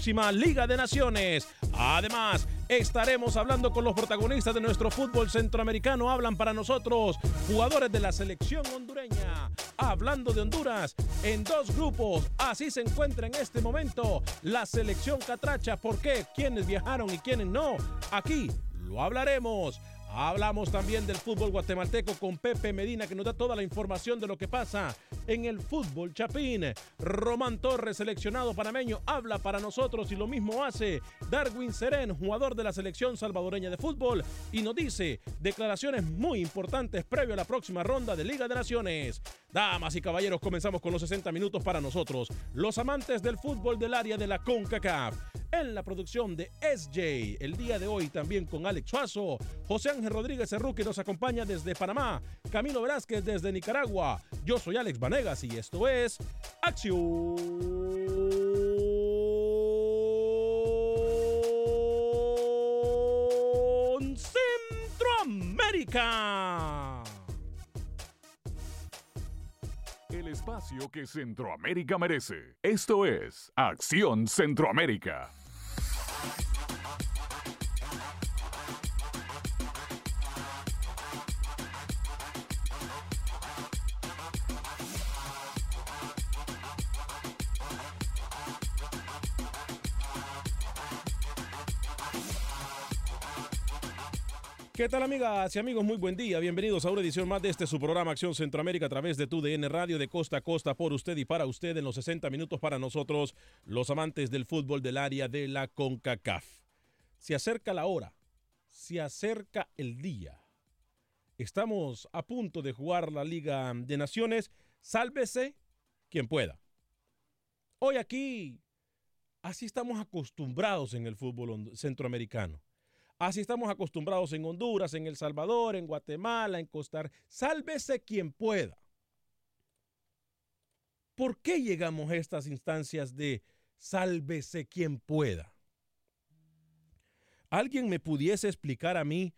próxima Liga de Naciones. Además, estaremos hablando con los protagonistas de nuestro fútbol centroamericano. Hablan para nosotros jugadores de la selección hondureña. Hablando de Honduras, en dos grupos. Así se encuentra en este momento la selección catracha. ¿Por qué? ¿Quiénes viajaron y quiénes no? Aquí lo hablaremos. Hablamos también del fútbol guatemalteco con Pepe Medina que nos da toda la información de lo que pasa en el fútbol chapín. Román Torres, seleccionado panameño, habla para nosotros y lo mismo hace Darwin Seren, jugador de la selección salvadoreña de fútbol, y nos dice declaraciones muy importantes previo a la próxima ronda de Liga de Naciones. Damas y caballeros, comenzamos con los 60 minutos para nosotros, los amantes del fútbol del área de la CONCACAF. En la producción de SJ, el día de hoy también con Alex Suazo, José Ángel Rodríguez Cerru que nos acompaña desde Panamá, Camilo Velázquez desde Nicaragua. Yo soy Alex Vanegas y esto es Acción Centroamérica. El espacio que Centroamérica merece. Esto es Acción Centroamérica. ¿Qué tal amigas y amigos? Muy buen día. Bienvenidos a una edición más de este su programa Acción Centroamérica a través de tu DN Radio de costa a costa por usted y para usted en los 60 minutos para nosotros, los amantes del fútbol del área de la CONCACAF. Se acerca la hora, se acerca el día. Estamos a punto de jugar la Liga de Naciones. Sálvese quien pueda. Hoy aquí, así estamos acostumbrados en el fútbol centroamericano. Así estamos acostumbrados en Honduras, en El Salvador, en Guatemala, en Costa Rica. Sálvese quien pueda. ¿Por qué llegamos a estas instancias de sálvese quien pueda? ¿Alguien me pudiese explicar a mí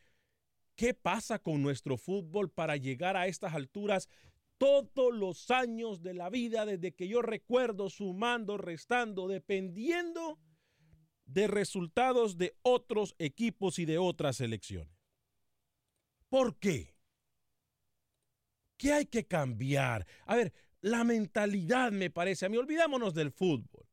qué pasa con nuestro fútbol para llegar a estas alturas todos los años de la vida desde que yo recuerdo sumando, restando, dependiendo de resultados de otros equipos y de otras selecciones. ¿Por qué? ¿Qué hay que cambiar? A ver, la mentalidad me parece, a mí olvidémonos del fútbol.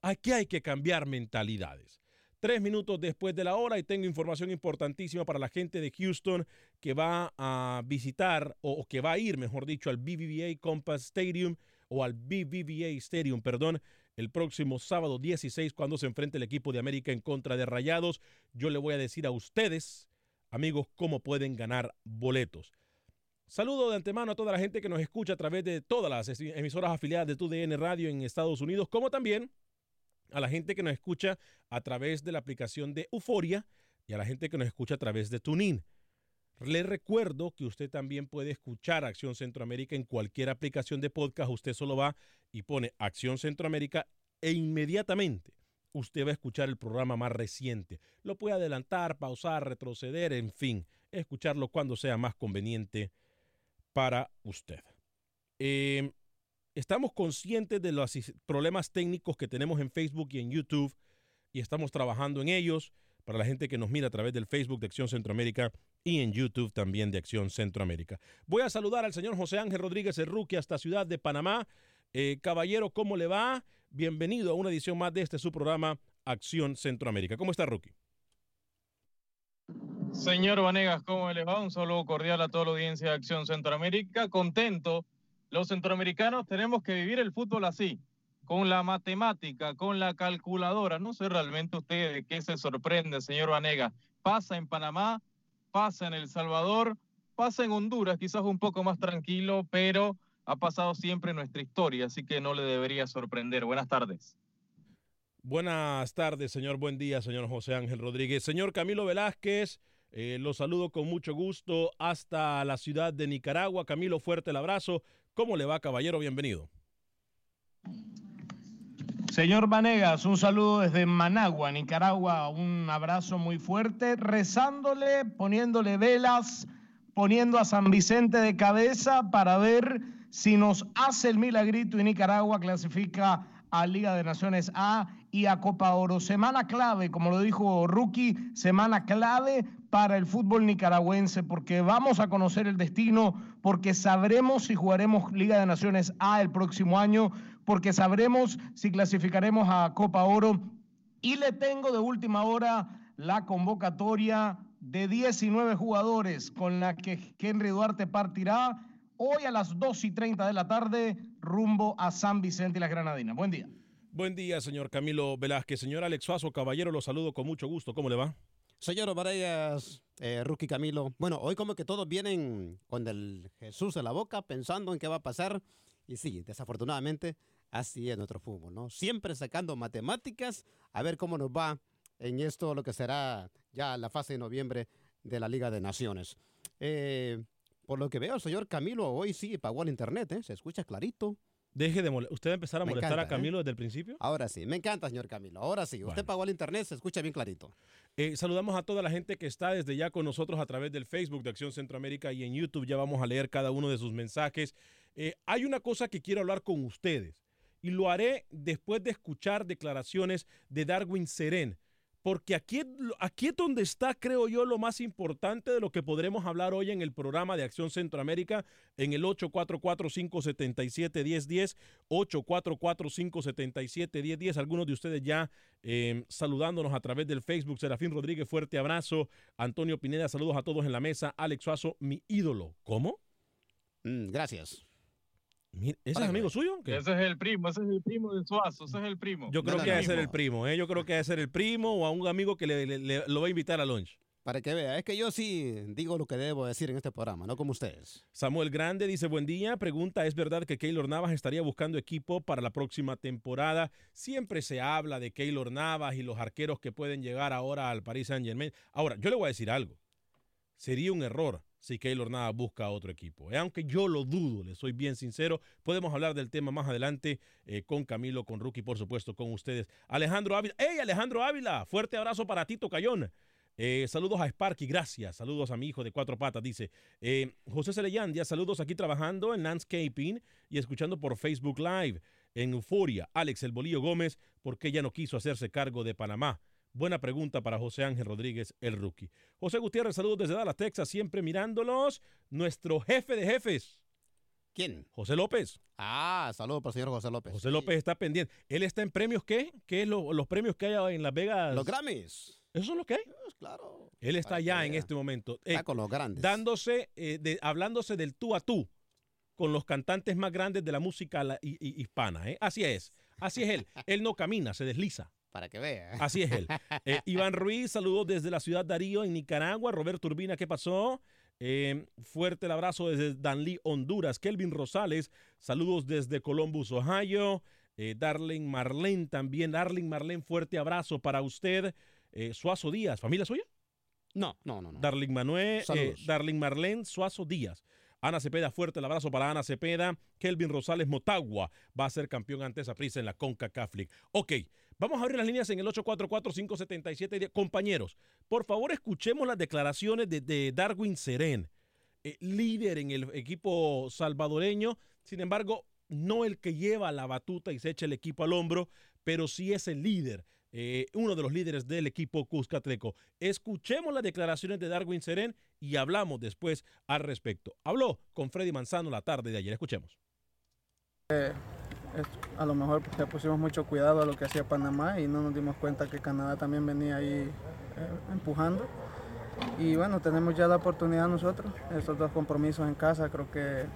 Aquí hay que cambiar mentalidades. Tres minutos después de la hora y tengo información importantísima para la gente de Houston que va a visitar o, o que va a ir, mejor dicho, al BBVA Compass Stadium o al BBVA Stadium, perdón, el próximo sábado 16 cuando se enfrente el equipo de América en contra de Rayados. Yo le voy a decir a ustedes, amigos, cómo pueden ganar boletos. Saludo de antemano a toda la gente que nos escucha a través de todas las emisoras afiliadas de TUDN Radio en Estados Unidos, como también a la gente que nos escucha a través de la aplicación de Euforia y a la gente que nos escucha a través de TuneIn. Le recuerdo que usted también puede escuchar Acción Centroamérica en cualquier aplicación de podcast. Usted solo va y pone Acción Centroamérica e inmediatamente usted va a escuchar el programa más reciente. Lo puede adelantar, pausar, retroceder, en fin, escucharlo cuando sea más conveniente para usted. Em, estamos conscientes de los problemas técnicos que tenemos en Facebook y en YouTube y estamos trabajando en ellos para la gente que nos mira a través del Facebook de Acción Centroamérica y en YouTube también de Acción Centroamérica. Voy a saludar al señor José Ángel Rodríguez Erruqui hasta Ciudad de Panamá. Eh, caballero, ¿cómo le va? Bienvenido a una edición más de este su programa Acción Centroamérica. ¿Cómo está, Rookie? Señor Vanegas, ¿cómo le va? Un saludo cordial a toda la audiencia de Acción Centroamérica. Contento. Los centroamericanos tenemos que vivir el fútbol así, con la matemática, con la calculadora. No sé realmente usted de qué se sorprende, señor Vanegas. Pasa en Panamá, pasa en El Salvador, pasa en Honduras, quizás un poco más tranquilo, pero ha pasado siempre en nuestra historia, así que no le debería sorprender. Buenas tardes. Buenas tardes, señor. Buen día, señor José Ángel Rodríguez. Señor Camilo Velázquez, eh, lo saludo con mucho gusto hasta la ciudad de Nicaragua. Camilo, fuerte el abrazo. ¿Cómo le va, caballero? Bienvenido. Señor Vanegas, un saludo desde Managua, Nicaragua. Un abrazo muy fuerte, rezándole, poniéndole velas, poniendo a San Vicente de cabeza para ver si nos hace el milagrito y Nicaragua clasifica a Liga de Naciones A y a Copa Oro. Semana clave, como lo dijo Rookie, semana clave para el fútbol nicaragüense, porque vamos a conocer el destino, porque sabremos si jugaremos Liga de Naciones A el próximo año, porque sabremos si clasificaremos a Copa Oro. Y le tengo de última hora la convocatoria de 19 jugadores con la que Henry Duarte partirá hoy a las 2 y 30 de la tarde rumbo a San Vicente y las Granadinas. Buen día. Buen día, señor Camilo Velázquez. Señor Alex Suazo, caballero, lo saludo con mucho gusto. ¿Cómo le va? Señor Varellas, eh, Rookie Camilo. Bueno, hoy como que todos vienen con el Jesús en la boca pensando en qué va a pasar. Y sí, desafortunadamente, así es nuestro fútbol, ¿no? Siempre sacando matemáticas a ver cómo nos va en esto, lo que será ya la fase de noviembre de la Liga de Naciones. Eh, por lo que veo, el señor Camilo hoy sí pagó el internet, ¿eh? Se escucha clarito. Deje de molestar. ¿Usted va a empezar a molestar a ¿eh? Camilo desde el principio? Ahora sí, me encanta, señor Camilo. Ahora sí, usted pagó el internet, se escucha bien clarito. Eh, saludamos a toda la gente que está desde ya con nosotros a través del Facebook de Acción Centroamérica y en YouTube. Ya vamos a leer cada uno de sus mensajes. Eh, hay una cosa que quiero hablar con ustedes y lo haré después de escuchar declaraciones de Darwin Seren porque aquí, aquí es donde está, creo yo, lo más importante de lo que podremos hablar hoy en el programa de Acción Centroamérica en el 844-577-1010, 844-577-1010. Algunos de ustedes ya em, saludándonos a través del Facebook. Serafín Rodríguez, fuerte abrazo. Antonio Pineda, saludos a todos en la mesa. Alex Suazo, mi ídolo. ¿Cómo? Mm, gracias. ¿Ese es amigo suyo? Ese es el primo, ese es el primo de Suazo, ese es el primo. Yo creo que debe ser el primo, ¿eh? Yo creo que debe ser el primo o a un amigo que le, lo va a invitar a lunch. Para que vea, es que yo sí digo lo que debo decir en este programa, no como ustedes. Samuel Grande dice, buen día, pregunta, ¿es verdad que Keylor Navas estaría buscando equipo para la próxima temporada? Siempre se habla de Keylor Navas y los arqueros que pueden llegar ahora al Paris Saint Germain. Ahora, yo le voy a decir algo, sería un error si Keylor Navas busca otro equipo. Eh, aunque yo lo dudo, le soy bien sincero. Podemos hablar del tema más adelante eh, con Camilo, con Rookie, por supuesto, con ustedes. Alejandro Ávila. ¡Hey, Alejandro Ávila! Fuerte abrazo para Tito Cayón. Eh, saludos a Sparky, gracias. Saludos a mi hijo de cuatro patas, dice. José Celeyandia, saludos aquí trabajando en landscaping y escuchando por Facebook Live en Euforia. Alex El Bolillo Gómez, ¿por qué ya no quiso hacerse cargo de Panamá? Buena pregunta para José Ángel Rodríguez, el rookie. José Gutiérrez, saludos desde Dallas, Texas, siempre mirándolos. Nuestro jefe de jefes. ¿Quién? José López. Ah, saludos para el señor José López. José López está pendiente. ¿Él está en premios qué? ¿Qué es los premios que hay en Las Vegas? Los Grammys. ¿Eso es lo que hay? Pues, claro. Él está allá en este momento. Está con los grandes. Dándose, eh, de, hablándose del tú a tú con los cantantes más grandes de la música hispana. ¿eh? Así es, así es él. Él no camina, se desliza. Para que vea. Así es él. Eh, Iván Ruiz, saludos desde la ciudad Darío, en Nicaragua. Roberto Urbina, ¿qué pasó? Eh, fuerte el abrazo desde Danlí, Honduras. Kelvin Rosales, saludos desde Columbus, Ohio. Eh, Darling Marlene también. Darling Marlene, fuerte abrazo para usted. Eh, Suazo Díaz, ¿familia suya? No, no, no. no. Darling Manuel, eh, Darling Marlene, Suazo Díaz. Ana Cepeda, fuerte el abrazo para Ana Cepeda. Kelvin Rosales Motagua va a ser campeón ante esa prisa en la Conca Catholic. Ok, vamos a abrir las líneas en el 844-577. Compañeros, por favor escuchemos las declaraciones de, Darwin Seren, líder en el equipo salvadoreño. Sin embargo, no el que lleva la batuta y se echa el equipo al hombro, pero sí es el líder, eh, uno de los líderes del equipo Cuscatleco. Escuchemos las declaraciones de Darwin Seren y hablamos después al respecto. Habló con Freddy Manzano la tarde de ayer. Escuchemos. Eh, a lo mejor le pusimos mucho cuidado a lo que hacía Panamá y no nos dimos cuenta que Canadá también venía ahí eh, empujando. Y bueno, tenemos ya la oportunidad nosotros, estos dos compromisos en casa, creo que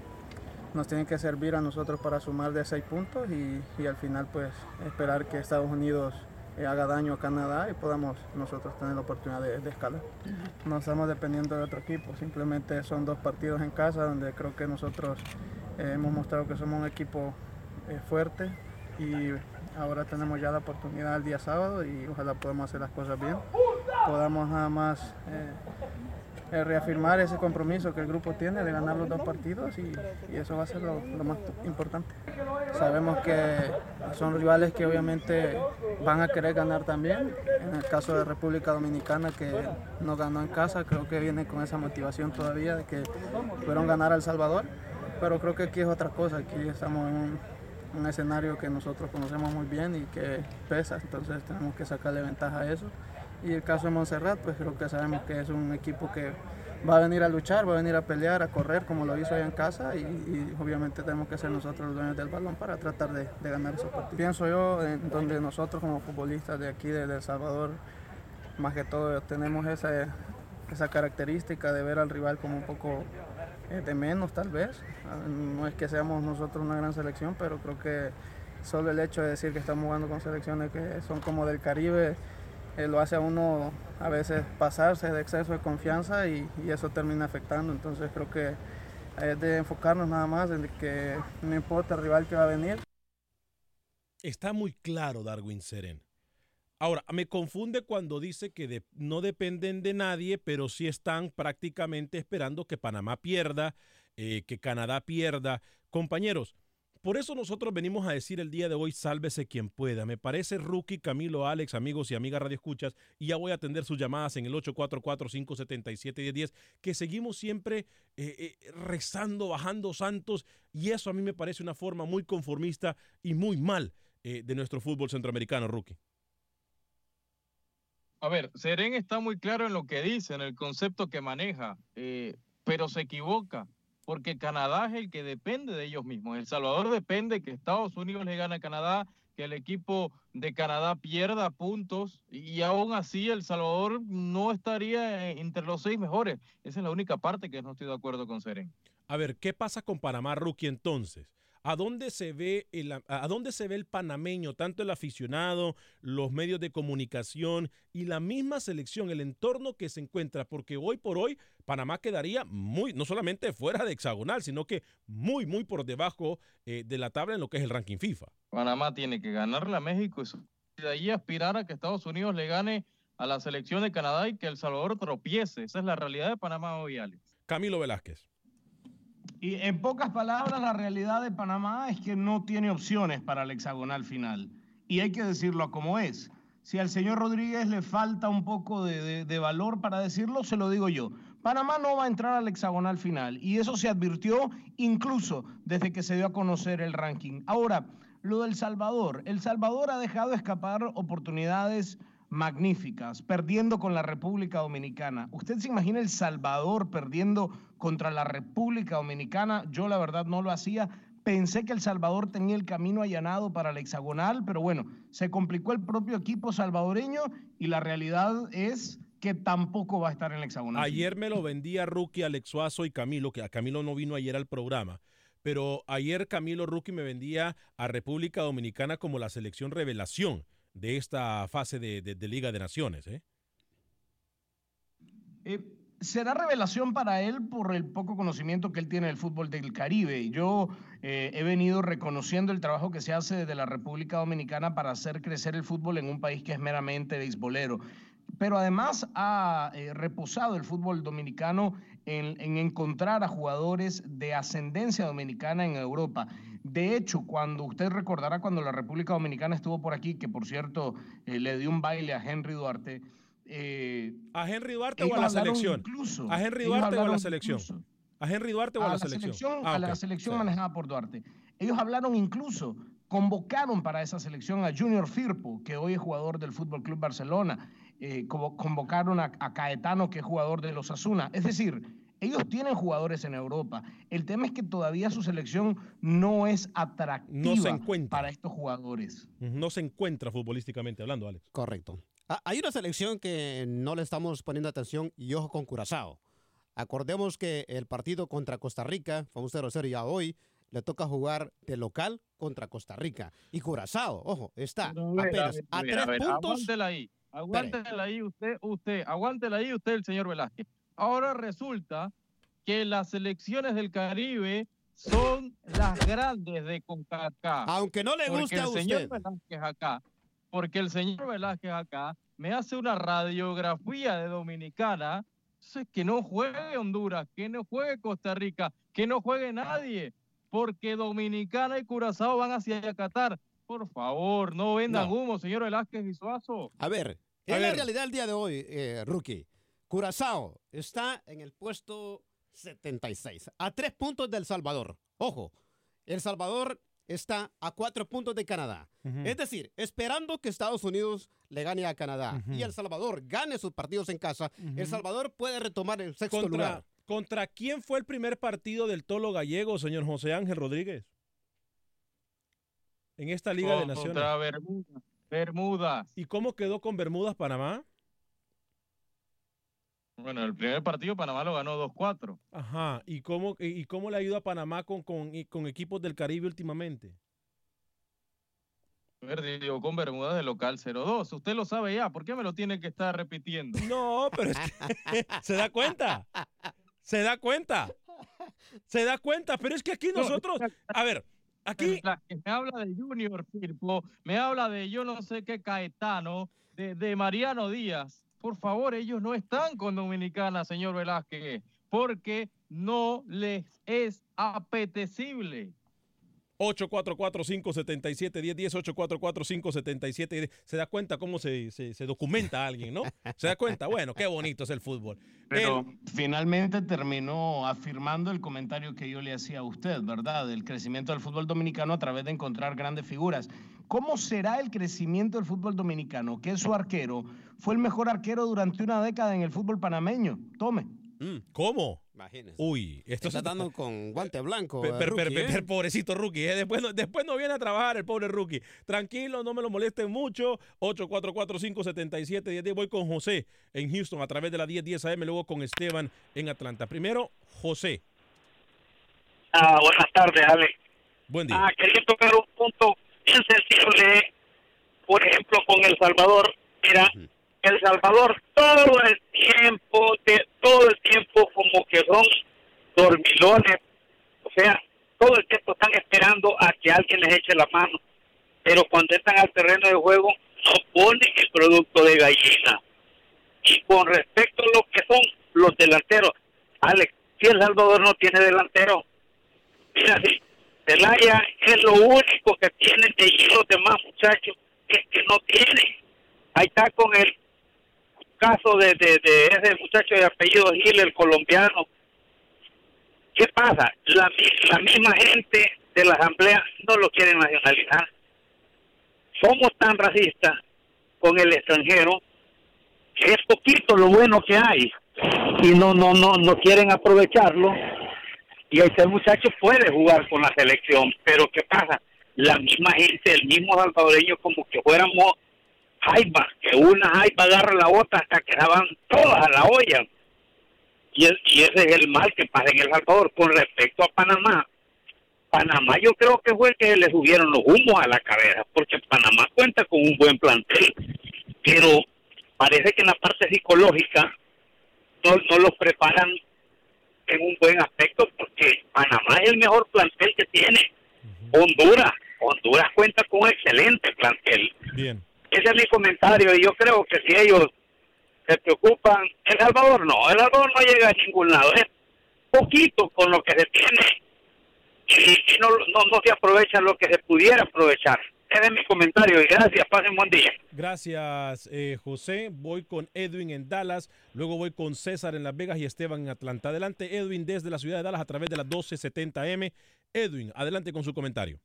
nos tienen que servir a nosotros para sumar de seis puntos y, al final pues esperar que Estados Unidos eh, haga daño a Canadá y podamos nosotros tener la oportunidad de, escalar. No estamos dependiendo de otro equipo, simplemente son dos partidos en casa donde creo que nosotros eh, hemos mostrado que somos un equipo eh, fuerte y ahora tenemos ya la oportunidad el día sábado y ojalá podamos hacer las cosas bien, podamos nada más eh, reafirmar ese compromiso que el grupo tiene de ganar los dos partidos y, eso va a ser lo, más importante. Sabemos que son rivales que obviamente van a querer ganar también. En el caso de República Dominicana que no ganó en casa, creo que viene con esa motivación todavía de que pudieron ganar a El Salvador, pero creo que aquí es otra cosa, aquí estamos en un, un escenario que nosotros conocemos muy bien y que pesa, entonces tenemos que sacarle ventaja a eso. Y el caso de Montserrat, pues creo que sabemos que es un equipo que va a venir a luchar, va a venir a pelear, a correr como lo hizo allá en casa y, obviamente tenemos que ser nosotros los dueños del balón para tratar de, ganar esos partidos. Pienso yo, en donde nosotros como futbolistas de aquí, de, El Salvador, más que todo tenemos esa, esa característica de ver al rival como un poco de menos tal vez. No es que seamos nosotros una gran selección, pero creo que solo el hecho de decir que estamos jugando con selecciones que son como del Caribe, eh, lo hace a uno a veces pasarse de exceso de confianza y, eso termina afectando. Entonces creo que es de enfocarnos nada más en que no importa el rival que va a venir. Está muy claro Darwin Seren. Ahora, me confunde cuando dice que no dependen de nadie, pero sí están prácticamente esperando que Panamá pierda, eh, que Canadá pierda. Compañeros, por eso nosotros venimos a decir el día de hoy, sálvese quien pueda. Me parece Rookie, Camilo, Alex, amigos y amigas Radio Escuchas, y ya voy a atender sus llamadas en el 844-577-1010, que seguimos siempre eh, eh, rezando, bajando santos, y eso a mí me parece una forma muy conformista y muy mal de nuestro fútbol centroamericano, Rookie. A ver, Seren está muy claro en lo que dice, en el concepto que maneja, pero se equivoca porque Canadá es el que depende de ellos mismos. El Salvador depende que Estados Unidos le gane a Canadá, que el equipo de Canadá pierda puntos y aún así El Salvador no estaría entre los seis mejores. Esa es la única parte que no estoy de acuerdo con Seren. A ver, ¿qué pasa con Panamá, Rookie, entonces? ¿A dónde, se ve el, ¿A dónde se ve el panameño, tanto el aficionado, los medios de comunicación y la misma selección, el entorno que se encuentra? Porque hoy por hoy Panamá quedaría muy, no solamente fuera de hexagonal, sino que muy, muy por debajo eh, de la tabla en lo que es el ranking FIFA. Panamá tiene que ganarle a México y de ahí aspirar a que Estados Unidos le gane a la selección de Canadá y que El Salvador tropiece. Esa es la realidad de Panamá hoy, Alex. Camilo Velázquez. Y en pocas palabras, la realidad de Panamá es que no tiene opciones para el hexagonal final. Y hay que decirlo como es. Si al señor Rodríguez le falta un poco de, valor para decirlo, se lo digo yo. Panamá no va a entrar al hexagonal final y eso se advirtió incluso desde que se dio a conocer el ranking. Ahora, lo del Salvador. El Salvador ha dejado escapar oportunidades magníficas, perdiendo con la República Dominicana. ¿Usted se imagina El Salvador perdiendo contra la República Dominicana? Yo la verdad no lo hacía. Pensé que El Salvador tenía el camino allanado para el hexagonal, pero bueno, se complicó el propio equipo salvadoreño y la realidad es que tampoco va a estar en el hexagonal. Ayer me lo vendía Rookie, Alex Suazo y Camilo, que a Camilo no vino ayer al programa pero ayer Camilo Rookie me vendía a República Dominicana como la selección revelación de esta fase de, de- Liga de Naciones. ¿eh? Eh, será revelación para él por el poco conocimiento que él tiene del fútbol del Caribe. Yo eh, he venido reconociendo el trabajo que se hace desde la República Dominicana para hacer crecer el fútbol en un país que es meramente beisbolero. Pero además ha eh, reposado el fútbol dominicano en, en encontrar a jugadores de ascendencia dominicana en Europa. De hecho, cuando usted recordará cuando la República Dominicana estuvo por aquí, que por cierto eh, le dio un baile a Henry Duarte, eh, ¿A Henry Duarte o a la selección? incluso- ¿A Henry Duarte o a la selección? incluso- ¿A Henry Duarte o a, a la, la selección? selección, Ah, a la selección Sí. manejada por Duarte. Ellos hablaron incluso, convocaron para esa selección a Junior Firpo, que hoy es jugador del Fútbol Club Barcelona, eh, convocaron a, a Caetano, que es jugador de los Asuna. Es decir, ellos tienen jugadores en Europa. El tema es que todavía su selección no es atractiva No se encuentra. para estos jugadores. No se encuentra futbolísticamente hablando, Alex. Correcto. Ah, Hay una selección que no le estamos poniendo atención y ojo con Curazao. Acordemos que el partido contra Costa Rica un 0-0 y ya hoy le toca jugar de local contra Costa Rica. Y Curazao, ojo, está a ver, apenas ver, a ver, tres puntos. Aguántela ahí, aguántela ahí usted, usted, aguántela ahí usted, el señor Velázquez. Ahora resulta que las selecciones del Caribe son las grandes de CONCACAF. Aunque no le guste el a señor usted. Velázquez acá, porque el señor Velázquez acá me hace una radiografía de Dominicana, entonces que no juegue Honduras, que no juegue Costa Rica, que no juegue nadie, porque Dominicana y Curazao van hacia Qatar. Por favor, no vendan No. humo, señor Velázquez y Suazo. A ver, es la realidad el día de hoy, eh, Rookie. Curazao está en el puesto 76, a tres puntos del Salvador. Ojo, El Salvador está a cuatro puntos de Canadá. Es decir, esperando que Estados Unidos le gane a Canadá y El Salvador gane sus partidos en casa, El Salvador puede retomar el sexto ¿Contra, lugar. ¿Contra quién fue el primer partido del Tolo Gallego, señor José Ángel Rodríguez? En esta Liga de Naciones. Contra Bermuda. Bermudas. ¿Y cómo quedó con Bermudas, Panamá? Bueno, el primer partido Panamá lo ganó 2-4. Ajá. ¿Y cómo, y cómo le ayuda a Panamá con, con, con equipos del Caribe últimamente? Perdió con Bermudas de local 0-2. Usted lo sabe ya. ¿Por qué me lo tiene que estar repitiendo? No, pero es que se da cuenta. Se da cuenta. Se da cuenta. Pero es que aquí nosotros. A ver, aquí. La que me habla de Junior Firpo, me habla de yo no sé qué Caetano, de, de Mariano Díaz. Por favor, ellos no están con Dominicana, señor Velázquez, porque no les es apetecible. 844-577-1010, 844-577-1010. Se da cuenta cómo se, se, se documenta a alguien, ¿no? Se da cuenta. Bueno, qué bonito es el fútbol. Pero finalmente terminó afirmando el comentario que yo le hacía a usted, ¿verdad? Del crecimiento del fútbol dominicano a través de encontrar grandes figuras. ¿Cómo será el crecimiento del fútbol dominicano? Que su arquero fue el mejor arquero durante una década en el fútbol panameño. Tome. ¿Cómo? Imagínese. Uy, esto Está se dando con guante blanco. Eh, per- per- rookie, per- ¿eh? per- pobrecito rookie, ¿eh? después, no, después no viene a trabajar el pobre rookie. Tranquilo, no me lo molesten mucho. 844-577-1010. Voy con José en Houston a través de la 1010 AM, luego con Esteban en Atlanta. Primero, José. Ah, buenas tardes, Alex. Buen día. Ah, quería tocar un punto bien sensible, por ejemplo, con El Salvador. Mira, El Salvador todo el tiempo, de, todo el tiempo como que son dormilones. O sea, todo el tiempo están esperando a que alguien les eche la mano. Pero cuando entran al terreno de juego, no ponen el producto de gallina. Y con respecto a lo que son los delanteros, Alex, si El Salvador no tiene delantero, mira, sí, Celaya es lo único que tienen de ahí los demás muchachos que, que no tienen. Ahí está con el caso de, de, de ese muchacho de apellido Gil, el colombiano. ¿Qué pasa? La, la misma gente de la asamblea no lo quieren nacionalizar. Somos tan racistas con el extranjero que es poquito lo bueno que hay y no no no no quieren aprovecharlo y este muchacho puede jugar con la selección, pero ¿qué pasa? La misma gente, el mismo salvadoreño, como que fuéramos jaiba, que una jaiba agarra la otra hasta que se van todas a la olla. Y, es- y ese es el mal que pasa en El Salvador. Con respecto a Panamá, Panamá yo creo que fue que le subieron los humos a la cabeza, porque Panamá cuenta con un buen plantel, pero parece que en la parte psicológica no, no los preparan en un buen aspecto, porque Panamá es el mejor plantel que tiene. Honduras, Honduras cuenta con un excelente plantel. Bien. Ese es mi comentario y yo creo que si ellos se preocupan, El Salvador no, El Salvador no llega a ningún lado, es poquito con lo que se tiene y, no, no, no se aprovecha lo que se pudiera aprovechar. Ese es mi comentario y gracias, pasen buen día. Gracias, eh, José. Voy con Edwin en Dallas, luego voy con César en Las Vegas y Esteban en Atlanta. Adelante, Edwin, desde la ciudad de Dallas a través de las 1270M. Edwin, adelante con su comentario.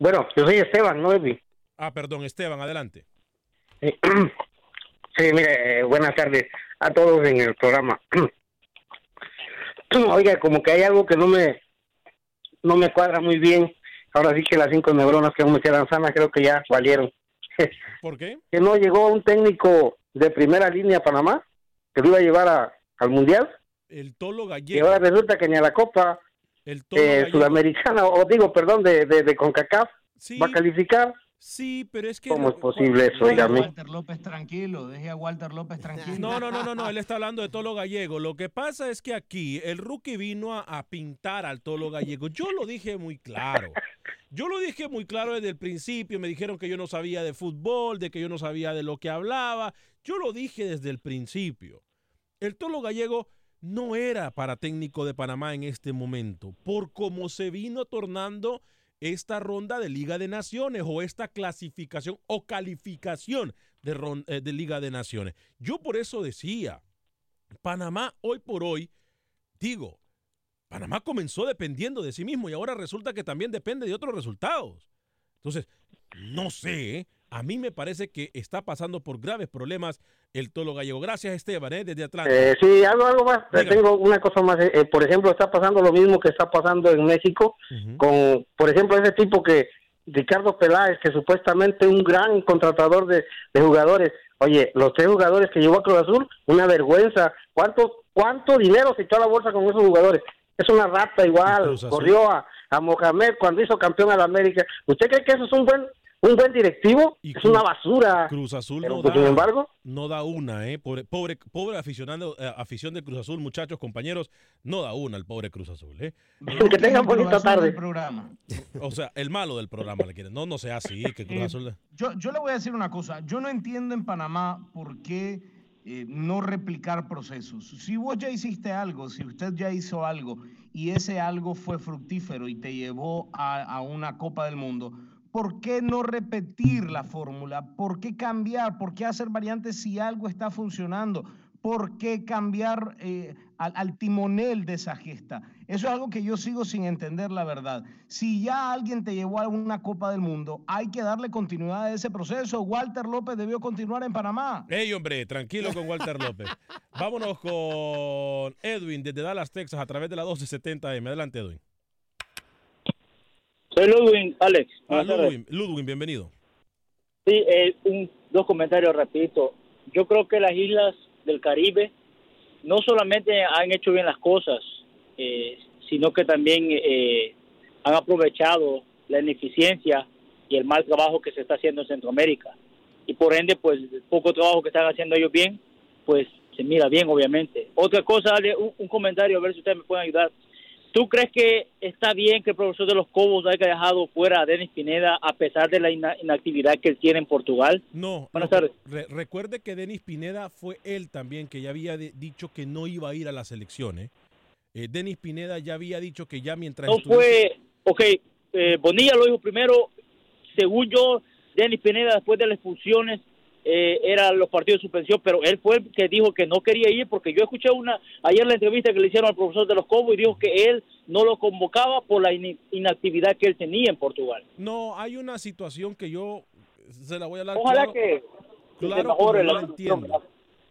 Bueno, yo soy Esteban, no Edwin. Ah, perdón, Esteban, adelante. Sí, sí, mire, eh, buenas tardes a todos en el programa. Oiga, como que hay algo que no me no me cuadra muy bien. Ahora sí que las cinco neuronas que aún me quedan sanas creo que ya valieron. ¿Por qué? que no llegó un técnico de primera línea a Panamá que lo iba a llevar a- al Mundial El Tolo y Gallego. ahora resulta que ni a la Copa El eh. Sudamericana, o digo, perdón, de, de, de CONCACAF va a calificar. Sí, pero es que... ¿Cómo es posible eso, oígame? Walter López tranquilo, deje a Walter López tranquilo. No, no, no, no, no, él está hablando de Tolo Gallego. Lo que pasa es que aquí el rookie vino a, a pintar al Tolo Gallego. Yo lo dije muy claro. Yo lo dije muy claro desde el principio. Me dijeron que yo no sabía de fútbol, de que yo no sabía de lo que hablaba. Yo lo dije desde el principio. El Tolo Gallego no era para técnico de Panamá en este momento, por cómo se vino tornando esta ronda de Liga de Naciones o esta clasificación o calificación de, eh, de Liga de Naciones. Yo por eso decía, Panamá hoy por hoy, digo, Panamá comenzó dependiendo de sí mismo y ahora resulta que también depende de otros resultados. Entonces, no sé. A mí me parece que está pasando por graves problemas el Tolo Gallego. Gracias, Esteban, ¿eh? desde Atlanta. Eh, sí, algo, algo más. Dígame. Tengo una cosa más. eh, eh, por ejemplo, está pasando lo mismo que está pasando en México con, por ejemplo, ese tipo que Ricardo Peláez, que supuestamente un gran contratador de, de jugadores. Oye, los tres jugadores que llevó a Cruz Azul, una vergüenza. ¿Cuánto, cuánto dinero se echó a la bolsa con esos jugadores? Es una rata igual. Corrió a, a Mohamed cuando hizo campeón a la América. ¿Usted cree que eso es un buen un buen directivo? es una basura. Cruz Azul no pues, da, sin embargo, no da una, ¿eh? Pobre, pobre, pobre aficionado, eh, afición de Cruz Azul, muchachos, compañeros, no da una el pobre Cruz Azul, ¿eh? que tengan bonita tarde. programa. O sea, el malo del programa le quieren. No, no sea así, que Cruz Eh, Azul... Yo, yo le voy a decir una cosa. Yo no entiendo en Panamá por qué eh, no replicar procesos. Si vos ya hiciste algo, si usted ya hizo algo y ese algo fue fructífero y te llevó a, a una Copa del Mundo, ¿por qué no repetir la fórmula? ¿Por qué cambiar? ¿Por qué hacer variantes si algo está funcionando? ¿Por qué cambiar eh, al, al timonel de esa gesta? Eso es algo que yo sigo sin entender la verdad. Si ya alguien te llevó a una Copa del Mundo, hay que darle continuidad a ese proceso. Walter López debió continuar en Panamá. Ey, hombre, tranquilo con Walter López. Vámonos con Edwin desde Dallas, Texas, a través de la 1270M. Adelante, Edwin. Soy Ludwig, Alex. Ah. Ludwin, Ludwin, bienvenido. Sí, eh, un, dos comentarios rapidito. Yo creo que las islas del Caribe no solamente han hecho bien las cosas, eh, sino que también eh, han aprovechado la ineficiencia y el mal trabajo que se está haciendo en Centroamérica. Y por ende, pues el poco trabajo que están haciendo ellos bien, pues se mira bien, obviamente. Otra cosa, un, un comentario, a ver si ustedes me pueden ayudar. ¿Tú crees que está bien que el profesor de los Cobos haya dejado fuera a Denis Pineda a pesar de la ina- inactividad que él tiene en Portugal? No, Buenas no, tardes. re- recuerde que Denis Pineda fue él también que ya había dicho que no iba a ir a la selección. ¿eh? Eh, Denis Pineda ya había dicho que ya mientras No estuviese- fue, ok, eh, Bonilla lo dijo primero, según yo, Denis Pineda después de las expulsiones eh, eran los partidos de suspensión, pero él fue el que dijo que no quería ir porque yo escuché una ayer la entrevista que le hicieron al profesor de los Cobos y dijo que él no lo convocaba por la in- inactividad que él tenía en Portugal. No, hay una situación que yo se la voy a hablar. Ojalá claro, que, se claro mejore la.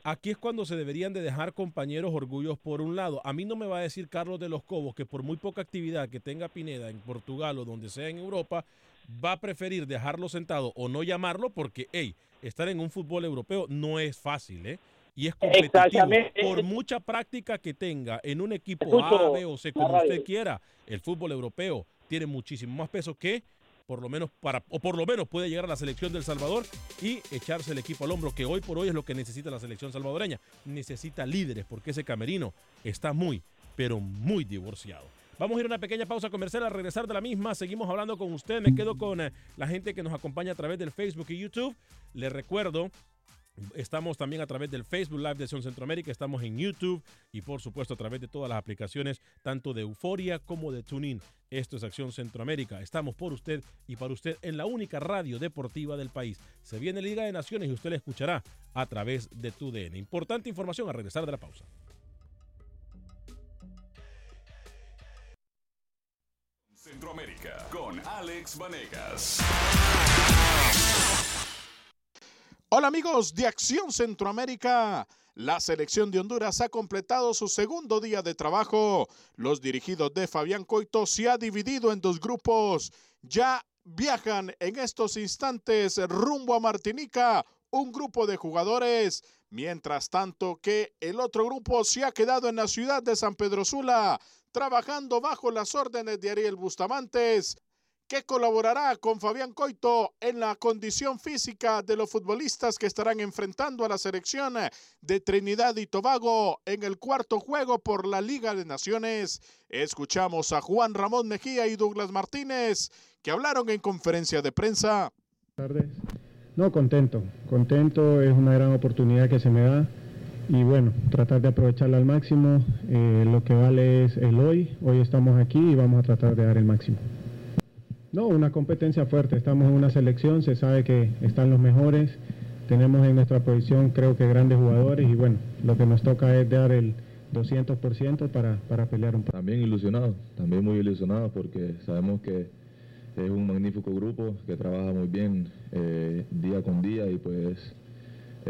Aquí es cuando se deberían de dejar compañeros orgullos por un lado. A mí no me va a decir Carlos de los Cobos que por muy poca actividad que tenga Pineda en Portugal o donde sea en Europa, va a preferir dejarlo sentado o no llamarlo porque, hey, estar en un fútbol europeo no es fácil, ¿eh? y es competitivo. Por mucha práctica que tenga en un equipo A, B o C, como usted quiera, el fútbol europeo tiene muchísimo más peso que por lo menos para o por lo menos puede llegar a la selección del Salvador y echarse el equipo al hombro, que hoy por hoy es lo que necesita la selección salvadoreña. Necesita líderes porque ese camerino está muy, pero muy divorciado. Vamos a ir a una pequeña pausa comercial. Al regresar de la misma, seguimos hablando con usted. Me quedo con eh, la gente que nos acompaña a través del Facebook y YouTube. Le recuerdo Estamos también a través del Facebook Live de Acción Centroamérica, estamos en YouTube y por supuesto a través de todas las aplicaciones, tanto de Euforia como de TuneIn. Esto es Acción Centroamérica. Estamos por usted y para usted en la única radio deportiva del país. Se viene Liga de Naciones y usted la escuchará a través de TUDN. Importante información a regresar de la pausa. Centroamérica con Alex Vanegas. Hola amigos de Acción Centroamérica. La selección de Honduras ha completado su segundo día de trabajo. Los dirigidos de Fabián Coito se ha dividido en dos grupos. Ya viajan en estos instantes rumbo a Martinica un grupo de jugadores, mientras tanto que el otro grupo se ha quedado en la ciudad de San Pedro Sula, trabajando bajo las órdenes de Ariel Bustamantes, que colaborará con Fabián Coito en la condición física de los futbolistas que estarán enfrentando a la selección de Trinidad y Tobago en el cuarto juego por la Liga de Naciones. Escuchamos a Juan Ramón Mejía y Douglas Martínez que hablaron en conferencia de prensa. Tardes. No, contento, contento, es una gran oportunidad que se me da y bueno, tratar de aprovecharla al máximo. Eh, lo que vale es el hoy, hoy estamos aquí y vamos a tratar de dar el máximo. No, una competencia fuerte. Estamos en una selección, se sabe que están los mejores. Tenemos en nuestra posición creo que grandes jugadores y bueno, lo que nos toca es dar el 200% para, para pelear un poco. También ilusionado, también muy ilusionado porque sabemos que es un magnífico grupo que trabaja muy bien eh, día con día y pues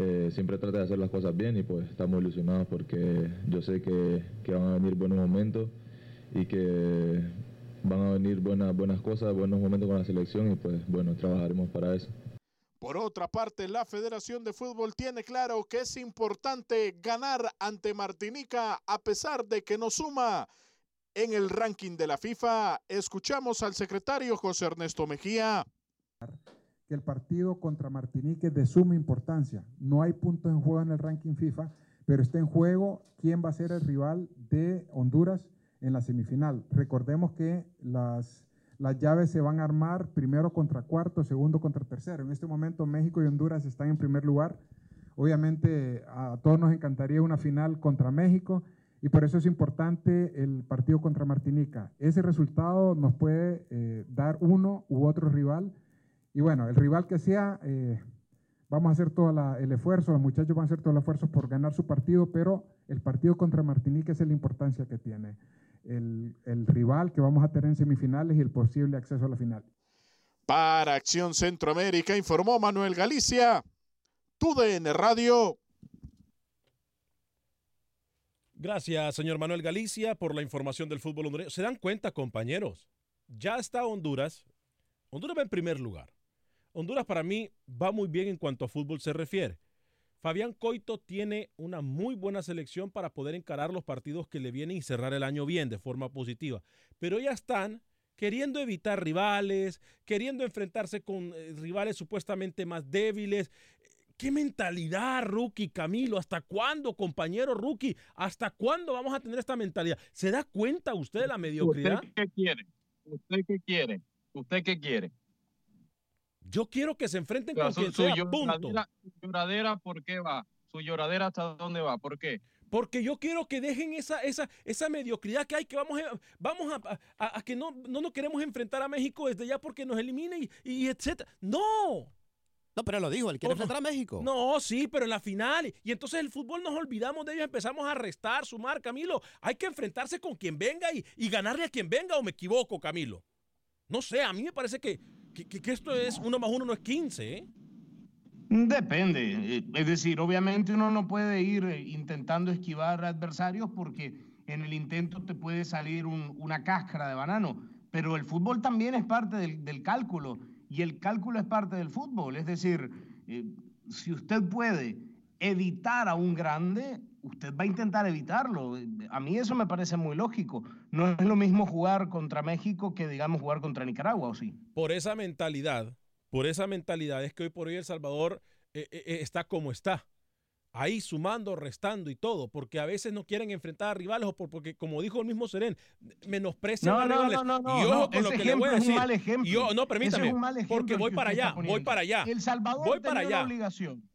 eh, siempre trata de hacer las cosas bien y pues estamos ilusionados porque yo sé que, que van a venir buenos momentos y que van a venir buenas, buenas cosas, buenos momentos con la selección y pues bueno, trabajaremos para eso. Por otra parte, la Federación de Fútbol tiene claro que es importante ganar ante Martinica a pesar de que no suma en el ranking de la FIFA. Escuchamos al secretario José Ernesto Mejía. El partido contra Martinica es de suma importancia. No hay puntos en juego en el ranking FIFA, pero está en juego quién va a ser el rival de Honduras en la semifinal. Recordemos que las, las llaves se van a armar primero contra cuarto, segundo contra tercero. En este momento México y Honduras están en primer lugar. Obviamente a todos nos encantaría una final contra México y por eso es importante el partido contra Martinica. Ese resultado nos puede eh, dar uno u otro rival. Y bueno, el rival que sea, eh, vamos a hacer todo el esfuerzo, los muchachos van a hacer todo el esfuerzo por ganar su partido, pero el partido contra Martinica es la importancia que tiene el, rival que vamos a tener en semifinales y el posible acceso a la final. Para Acción Centroamérica informó Manuel Galicia, TUDN Radio. Gracias, señor Manuel Galicia, por la información del fútbol hondureño. ¿Se dan cuenta, compañeros? Ya está Honduras. Honduras va en primer lugar. Honduras para mí va muy bien en cuanto a fútbol se refiere. Fabián Coito tiene una muy buena selección para poder encarar los partidos que le vienen y cerrar el año bien de forma positiva. Pero ya están queriendo evitar rivales, queriendo enfrentarse con eh, rivales supuestamente más débiles. ¿Qué mentalidad, Rookie, Camilo? ¿Hasta cuándo, compañero Rookie? ¿Hasta cuándo vamos a tener esta mentalidad? ¿Se da cuenta usted de la mediocridad? ¿Usted qué quiere? ¿Usted qué quiere? ¿Usted qué quiere? Yo quiero que se enfrenten con su, quien sea, lloradera, Su lloradera, ¿por qué va? Su lloradera, ¿hasta dónde va? ¿Por qué? Porque yo quiero que dejen esa, esa, esa mediocridad que hay, que vamos, a, vamos a, que no, no nos queremos enfrentar a México desde ya porque nos elimine y, y etcétera. ¡No! No, pero lo dijo, él quiere enfrentar a México. No, sí, pero en la final. Y entonces el fútbol nos olvidamos de ellos, empezamos a restar, sumar, Camilo. Hay que enfrentarse con quien venga y, y ganarle a quien venga, o me equivoco, Camilo. No sé, a mí me parece que que, esto es uno más uno no es 15, ¿eh? Depende. Eh, es decir, obviamente uno no puede ir eh, intentando esquivar adversarios porque en el intento te puede salir una cáscara de banano. Pero el fútbol también es parte del, cálculo y el cálculo es parte del fútbol. Es decir, si usted puede evitar a un grande, usted va a intentar evitarlo. A mí eso me parece muy lógico. No es lo mismo jugar contra México que, digamos, jugar contra Nicaragua, ¿o sí? Por esa mentalidad, por esa mentalidad es que hoy por hoy El Salvador eh, eh, eh, está como está. Ahí sumando, restando y todo, porque a veces no quieren enfrentar a rivales o por- porque, como dijo el mismo Serén, menosprecian No, a no, rivales. no, no, no, y ojo no, con lo que le voy a ejemplo es un decir. mal ejemplo. Y yo- no, es permítame, un mal ejemplo porque voy para allá, voy para allá. El Salvador voy para la allá. obligación.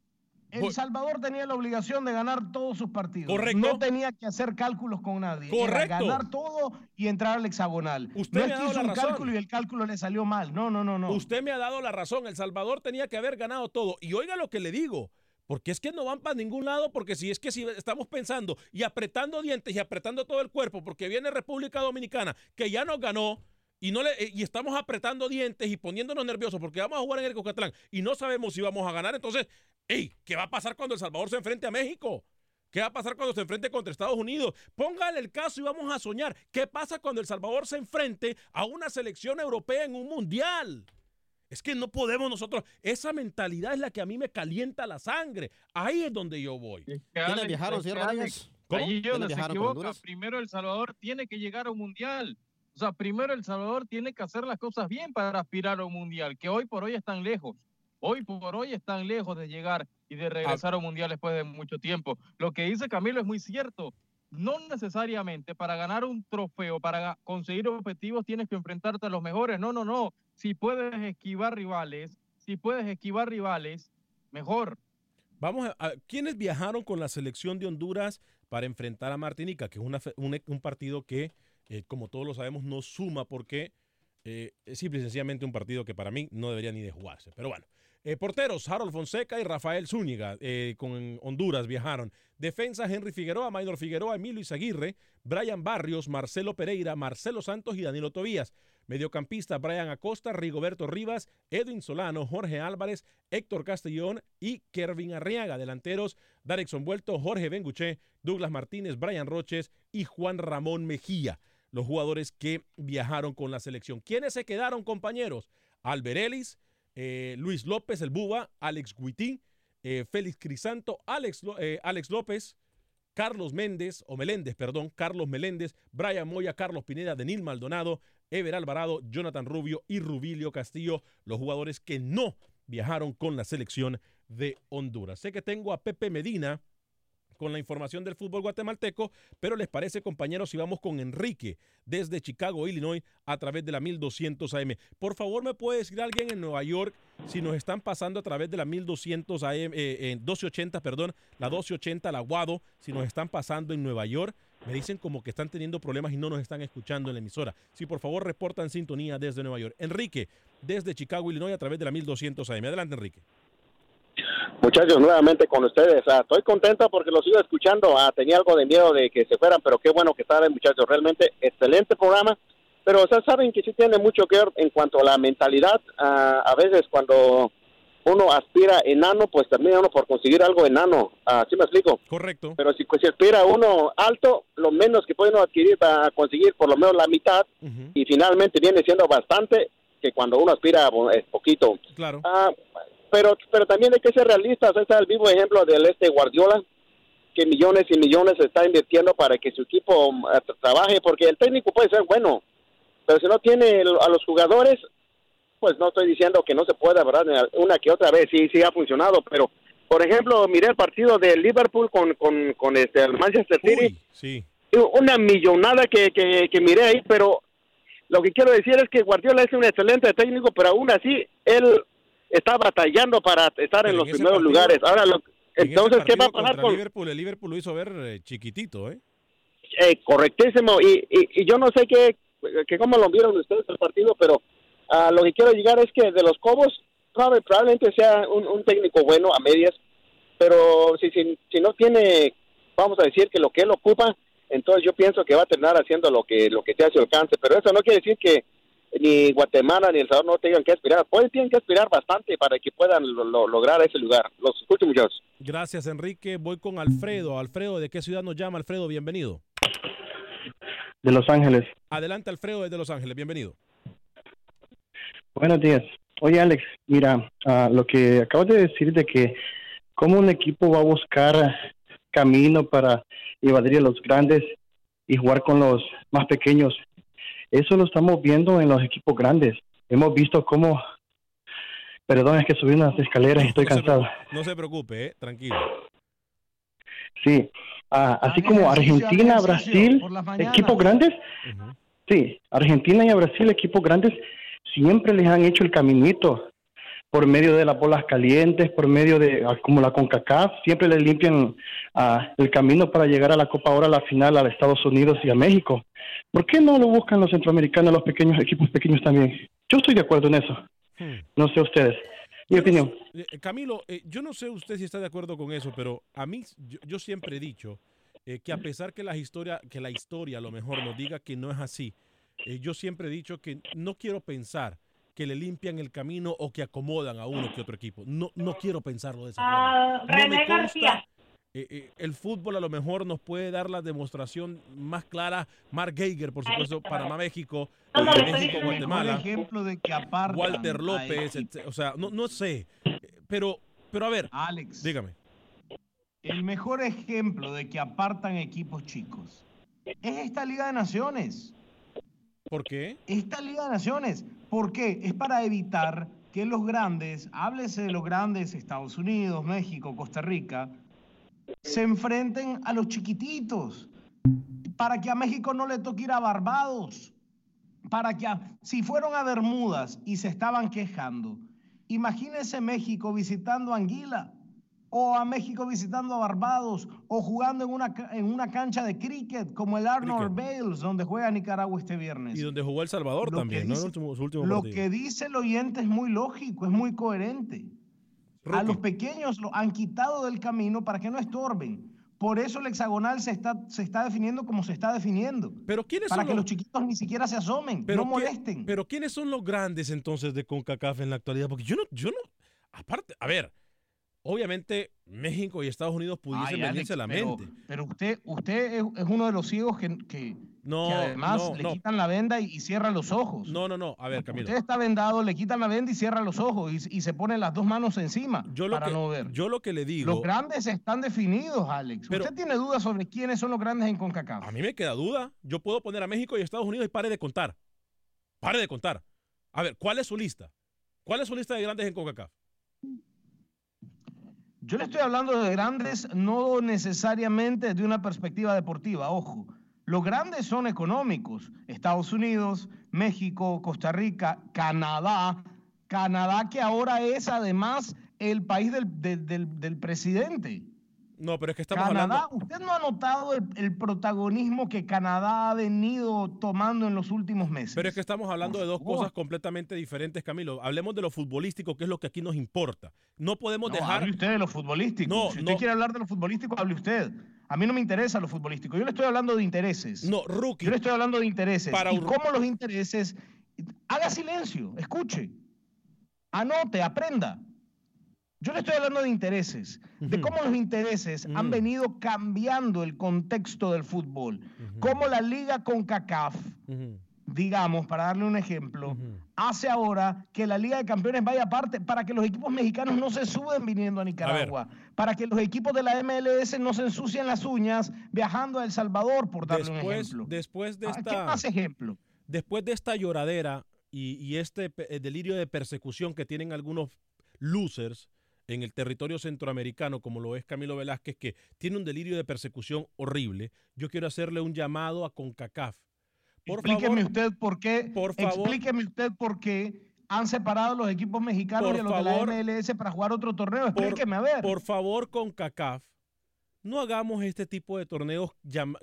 El Salvador tenía la obligación de ganar todos sus partidos. Correcto. No tenía que hacer cálculos con nadie. Era Correcto. ganar todo y entrar al hexagonal. Usted no me es ha que dado hizo la un razón. cálculo y el cálculo le salió mal. No, no, no, no. Usted me ha dado la razón. El Salvador tenía que haber ganado todo. Y oiga lo que le digo. Porque es que no van para ningún lado, porque si es que si estamos pensando y apretando dientes y apretando todo el cuerpo, porque viene República Dominicana, que ya nos ganó, y, no le, eh, y estamos apretando dientes y poniéndonos nerviosos porque vamos a jugar en el Cocatlán y no sabemos si vamos a ganar, entonces, ey, ¿qué va a pasar cuando El Salvador se enfrente a México? ¿Qué va a pasar cuando se enfrente contra Estados Unidos? Póngale el caso y vamos a soñar. ¿Qué pasa cuando El Salvador se enfrente a una selección europea en un mundial? Es que no podemos nosotros. Esa mentalidad es la que a mí me calienta la sangre. Ahí es donde yo voy. ¿Quiénes viajaron, señor es ¿Quiénes donde se equivoca. Primero El Salvador tiene que llegar a un mundial. O sea, primero El Salvador tiene que hacer las cosas bien para aspirar a un mundial, que hoy por hoy están lejos. Hoy por hoy están lejos de llegar y de regresar a un mundial después de mucho tiempo. Lo que dice Camilo es muy cierto. No necesariamente para ganar un trofeo, para conseguir objetivos, tienes que enfrentarte a los mejores. No, no, no. Si puedes esquivar rivales, si puedes esquivar rivales, mejor. Vamos a, ¿Quiénes viajaron con la selección de Honduras para enfrentar a Martinica? Que es una fe- un, un partido que, como todos lo sabemos, no suma porque eh, es simple y sencillamente un partido que para mí no debería ni de jugarse. Pero bueno. Eh, porteros, Harold Fonseca y Rafael Zúñiga eh, con Honduras viajaron. Defensa, Henry Figueroa, Maynor Figueroa, Emilio Izaguirre, Brian Barrios, Marcelo Pereira, Marcelo Santos y Danilo Tobías. Mediocampista, Brian Acosta, Rigoberto Rivas, Edwin Solano, Jorge Álvarez, Héctor Castellón y Kervin Arriaga. Delanteros, Darexon Vuelto, Jorge Benguché, Douglas Martínez, Brian Roches y Juan Ramón Mejía. Los jugadores que viajaron con la selección. ¿Quiénes se quedaron, compañeros? Albert Ellis, eh, Luis López, el Buba, Alex Guitín, eh, Félix Crisanto, Alex, eh, Alex López, Carlos Méndez, o Meléndez, perdón, Carlos Meléndez, Brian Moya, Carlos Pineda, Denil Maldonado, Ever Alvarado, Jonathan Rubio y Rubilio Castillo, los jugadores que no viajaron con la selección de Honduras. Sé que tengo a Pepe Medina con la información del fútbol guatemalteco, pero les parece, compañeros, si vamos con Enrique desde Chicago, Illinois, a través de la 1200 AM. Por favor, ¿me puede decir alguien en Nueva York si nos están pasando a través de la 1200 AM, eh, eh, 1280, perdón, la 1280, la Guado, si nos están pasando en Nueva York? Me dicen como que están teniendo problemas y no nos están escuchando en la emisora. Si por favor reportan sintonía desde Nueva York. Enrique, desde Chicago, Illinois, a través de la 1200 AM. Adelante, Enrique. Muchachos, nuevamente con ustedes. Ah, estoy contenta porque los sigo escuchando. Ah, tenía algo de miedo de que se fueran, pero qué bueno que estaban, muchachos. Realmente excelente programa. Pero sea, saben que sí tiene mucho que ver en cuanto a la mentalidad. Ah, a veces cuando uno aspira enano, pues termina uno por conseguir algo enano. ¿Sí me explico? Correcto. Pero si, pues, si aspira uno alto, lo menos que puede uno adquirir para conseguir por lo menos la mitad. Y finalmente viene siendo bastante que cuando uno aspira es poquito. Claro. Pero pero también hay que ser realistas. Ahí está el vivo ejemplo del este Guardiola, que millones y millones está invirtiendo para que su equipo tra- trabaje, porque el técnico puede ser bueno, pero si no tiene a los jugadores, pues no estoy diciendo que no se pueda, ¿verdad? Una que otra vez sí, sí ha funcionado, pero por ejemplo, miré el partido de Liverpool con, con, con este, el Manchester City, Sí. una millonada que, que, que miré ahí, pero lo que quiero decir es que Guardiola es un excelente técnico, pero aún así él está batallando para estar en los primeros partido- lugares. Ahora, lo- En entonces, ¿qué va a pasar con...? Liverpool? El Liverpool lo hizo ver eh, chiquitito, ¿eh? Eh, correctísimo, y, y, y yo no sé qué, que cómo lo vieron ustedes el partido, pero a lo que quiero llegar es que de los Cobos proba- probablemente sea un, un técnico bueno a medias, pero si, si, si no tiene, vamos a decir que lo que él ocupa, entonces yo pienso que va a terminar haciendo lo que lo que te hace alcance, pero eso no quiere decir que ni Guatemala ni El Salvador no tengan que aspirar, pues tienen que aspirar bastante para que puedan lo- lo- lograr ese lugar. Los escucho muchachos. Gracias, Enrique. Voy con Alfredo. Alfredo, ¿de qué ciudad nos llama? Alfredo, bienvenido. de Los Ángeles. Adelante, Alfredo, desde Los Ángeles. Bienvenido. Buenos días. Oye, Alex, mira, ah, lo que acabas de decir de que ¿cómo un equipo va a buscar camino para evadir a los grandes y jugar con los más pequeños? Eso lo estamos viendo en los equipos grandes. Hemos visto cómo, perdón, es que subí unas escaleras y estoy No cansado. No se preocupe, eh, tranquilo. Sí, Ah, así como Argentina, Brasil, equipos grandes, sí, Argentina y Brasil, equipos grandes, siempre les han hecho el caminito por medio de las bolas calientes, por medio de, ah, como la CONCACAF, siempre le limpian ah, el camino para llegar a la Copa ahora, a la final, a Estados Unidos y a México. ¿Por qué no lo buscan los centroamericanos, los pequeños equipos pequeños también? Yo estoy de acuerdo en eso. No sé ustedes. Mi opinión. Eh, Camilo, eh, yo no sé usted si está de acuerdo con eso, pero a mí, yo, yo siempre he dicho eh, que a pesar que la historia, que la historia a lo mejor nos diga que no es así, eh, yo siempre he dicho que no quiero pensar que le limpian el camino o que acomodan a uno que otro equipo. No, no quiero pensarlo de esa Ah, forma. No me René. García. Eh, eh, el fútbol a lo mejor nos puede dar la demostración más clara. Mark Geiger, por supuesto, Panamá-México, No, no, le estoy México, Guatemala. Un ejemplo de que apartan Walter López, o sea, no, no sé, eh, pero, pero a ver, Alex, dígame. el mejor ejemplo de que apartan equipos chicos es esta Liga de Naciones. ¿Por qué? Esta Liga de Naciones. ¿Por qué? Es para evitar que los grandes, háblese de los grandes Estados Unidos, México, Costa Rica, se enfrenten a los chiquititos. Para que a México no le toque ir a Barbados. Para que, si fueron a Bermudas y se estaban quejando, imagínense México visitando Anguila, o a México visitando a Barbados, o jugando en una, en una cancha de cricket como el Arnold Bales, donde juega Nicaragua este viernes. Y donde jugó El Salvador Lo también, ¿no? Dice- el último, su último Lo partido. que dice el oyente es muy lógico, es muy coherente. A los pequeños lo han quitado del camino para que no estorben. Por eso el hexagonal se está, se está definiendo como se está definiendo. Pero ¿quiénes Para son que los- los chiquitos ni siquiera se asomen, Pero no molesten. Pero ¿quiénes son los grandes entonces de CONCACAF en la actualidad? Porque yo no, yo no, aparte, a ver, obviamente México y Estados Unidos pudiesen Ay, venirse a la pero- mente. Pero usted, usted es, es uno de los ciegos que, que- No, que además no, le no. quitan la venda y, y cierra los ojos. No, no, no, a ver, Camilo. Usted está vendado, le quitan la venda y cierra los ojos y, y se pone las dos manos encima Yo lo para que, no ver. yo lo que le digo, Los grandes están definidos, Alex. Pero- ¿Usted tiene dudas sobre quiénes son los grandes en CONCACAF? a mí me queda duda. Yo puedo poner a México y Estados Unidos y pare de contar. Pare de contar. A ver, ¿cuál es su lista? ¿Cuál es su lista de grandes en CONCACAF? Yo le estoy hablando de grandes no necesariamente desde una perspectiva deportiva, ojo. Los grandes son económicos. Estados Unidos, México, Costa Rica, Canadá. Canadá que ahora es además el país del, del- del- del presidente. No, pero es que estamos Canadá, hablando. ¿usted no ha notado el, el protagonismo que Canadá ha venido tomando en los últimos meses? Pero es que estamos hablando de dos cosas completamente diferentes, Camilo. Hablemos de lo futbolístico, que es lo que aquí nos importa. No podemos No, dejar. hable usted de lo futbolístico. No, si usted no. quiere hablar de lo futbolístico, hable usted. A mí no me interesa lo futbolístico. Yo le estoy hablando de intereses. No, rookie. Yo le estoy hablando de intereses. Para y cómo los intereses. Haga silencio, escuche. Anote, aprenda. Yo le estoy hablando de intereses, de cómo los intereses han venido cambiando el contexto del fútbol. Cómo la liga con CACAF, digamos, para darle un ejemplo, hace ahora que la Liga de Campeones vaya aparte para que los equipos mexicanos no se suben viniendo a Nicaragua, para que los equipos de la MLS no se ensucien las uñas viajando a El Salvador, por darle un ejemplo. después de Ah, esta. ¿Qué más ejemplo? Después de esta lloradera y, y este eh, delirio de persecución que tienen algunos losers en el territorio centroamericano, como lo es Camilo Velázquez, que tiene un delirio de persecución horrible, yo quiero hacerle un llamado a CONCACAF. Por Explíqueme favor, usted por qué. por favor. Explíqueme usted por qué han separado los equipos mexicanos Por a los favor. de la MLS para jugar otro torneo. por, Explíqueme, a ver. por favor, CONCACAF, no hagamos este tipo de torneos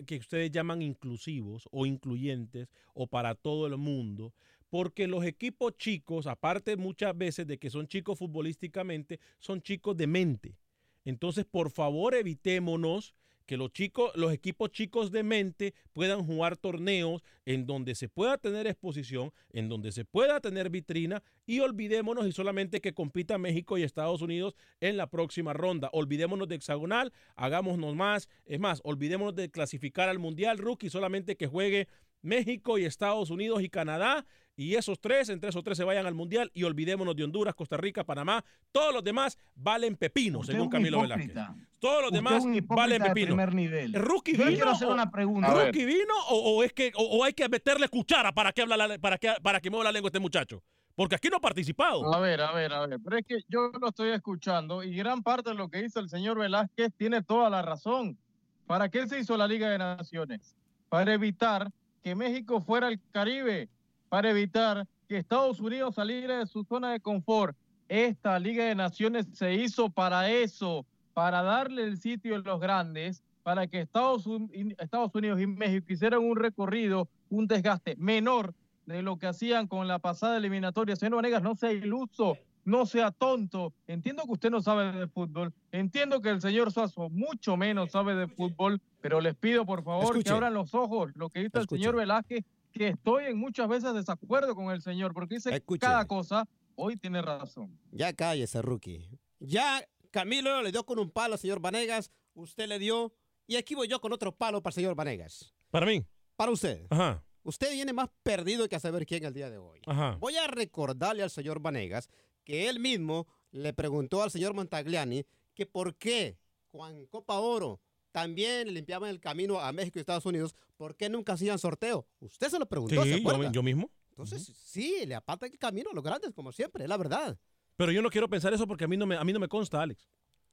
que ustedes llaman inclusivos o incluyentes o para todo el mundo, porque los equipos chicos, aparte muchas veces de que son chicos futbolísticamente, son chicos de mente. Entonces, por favor, evitémonos que los chicos, los equipos chicos de mente puedan jugar torneos en donde se pueda tener exposición, en donde se pueda tener vitrina y olvidémonos y solamente que compita México y Estados Unidos en la próxima ronda. Olvidémonos de hexagonal, hagámonos más, es más, olvidémonos de clasificar al Mundial Rookie, solamente que juegue México y Estados Unidos y Canadá y esos tres, entre esos tres se vayan al Mundial y olvidémonos de Honduras, Costa Rica, Panamá. Todos los demás valen pepino, Usted según Camilo. Velázquez. Todos los Usted demás valen pepino. primer nivel. ¿Rookie Yo vino? quiero hacer o- una pregunta. ¿Rookie vino o, o es que, o, o hay que meterle cuchara para que, habla la- para, que, para que mueva la lengua este muchacho? Porque aquí no ha participado. A ver, a ver, a ver. Pero es que yo lo estoy escuchando y gran parte de lo que dice el señor Velázquez tiene toda la razón. ¿Para qué se hizo la Liga de Naciones? Para evitar que México fuera al Caribe, para evitar que Estados Unidos saliera de su zona de confort. Esta Liga de Naciones se hizo para eso, para darle el sitio a los grandes, para que Estados, Un- Estados Unidos y México hicieran un recorrido, un desgaste menor de lo que hacían con la pasada eliminatoria. Señor Vanegas, no sea iluso, no sea tonto. Entiendo que usted no sabe de fútbol, entiendo que el señor Suazo mucho menos sabe de fútbol, pero les pido por favor Escuche. que abran los ojos, lo que dice Escuche. el señor Velázquez, que estoy en muchas veces desacuerdo con el señor, porque dice Escuche. cada cosa, hoy tiene razón. Ya cállese, rookie. Ya Camilo le dio con un palo al señor Vanegas, usted le dio, y aquí voy yo con otro palo para el señor Vanegas. Para mí. Para usted. Ajá. Usted viene más perdido que a saber quién el día de hoy. Ajá. Voy a recordarle al señor Vanegas que él mismo le preguntó al señor Montagliani que por qué con Copa Oro también le limpiaban el camino a México y Estados Unidos, ¿por qué nunca hacían sorteo? Usted se lo preguntó, ¿se Sí, yo, mismo. Entonces, sí, le aparta el camino a los grandes, como siempre, es la verdad. Pero yo no quiero pensar eso porque a mí no me, a mí no me consta, Alex.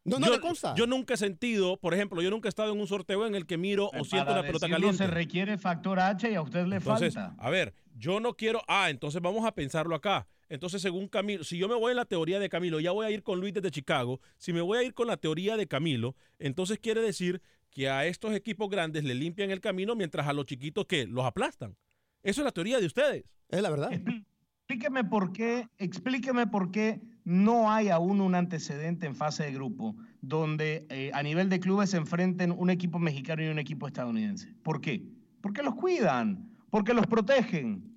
No, no yo, le consta. Yo nunca he sentido, por ejemplo, yo nunca he estado en un sorteo en el que miro o siento una pelota caliente. se requiere factor H y a usted le Entonces, falta. a ver, yo no quiero. Ah, entonces vamos a pensarlo acá. Entonces, según Camilo, si yo me voy en la teoría de Camilo, ya voy a ir con Luis desde Chicago. Si me voy a ir con la teoría de Camilo, entonces quiere decir que a estos equipos grandes le limpian el camino mientras a los chiquitos que los aplastan. Eso es la teoría de ustedes. Es la verdad. Explíqueme por qué, explíqueme por qué no hay aún un antecedente en fase de grupo donde eh, a nivel de clubes se enfrenten un equipo mexicano y un equipo estadounidense. ¿Por qué? Porque los cuidan, porque los protegen.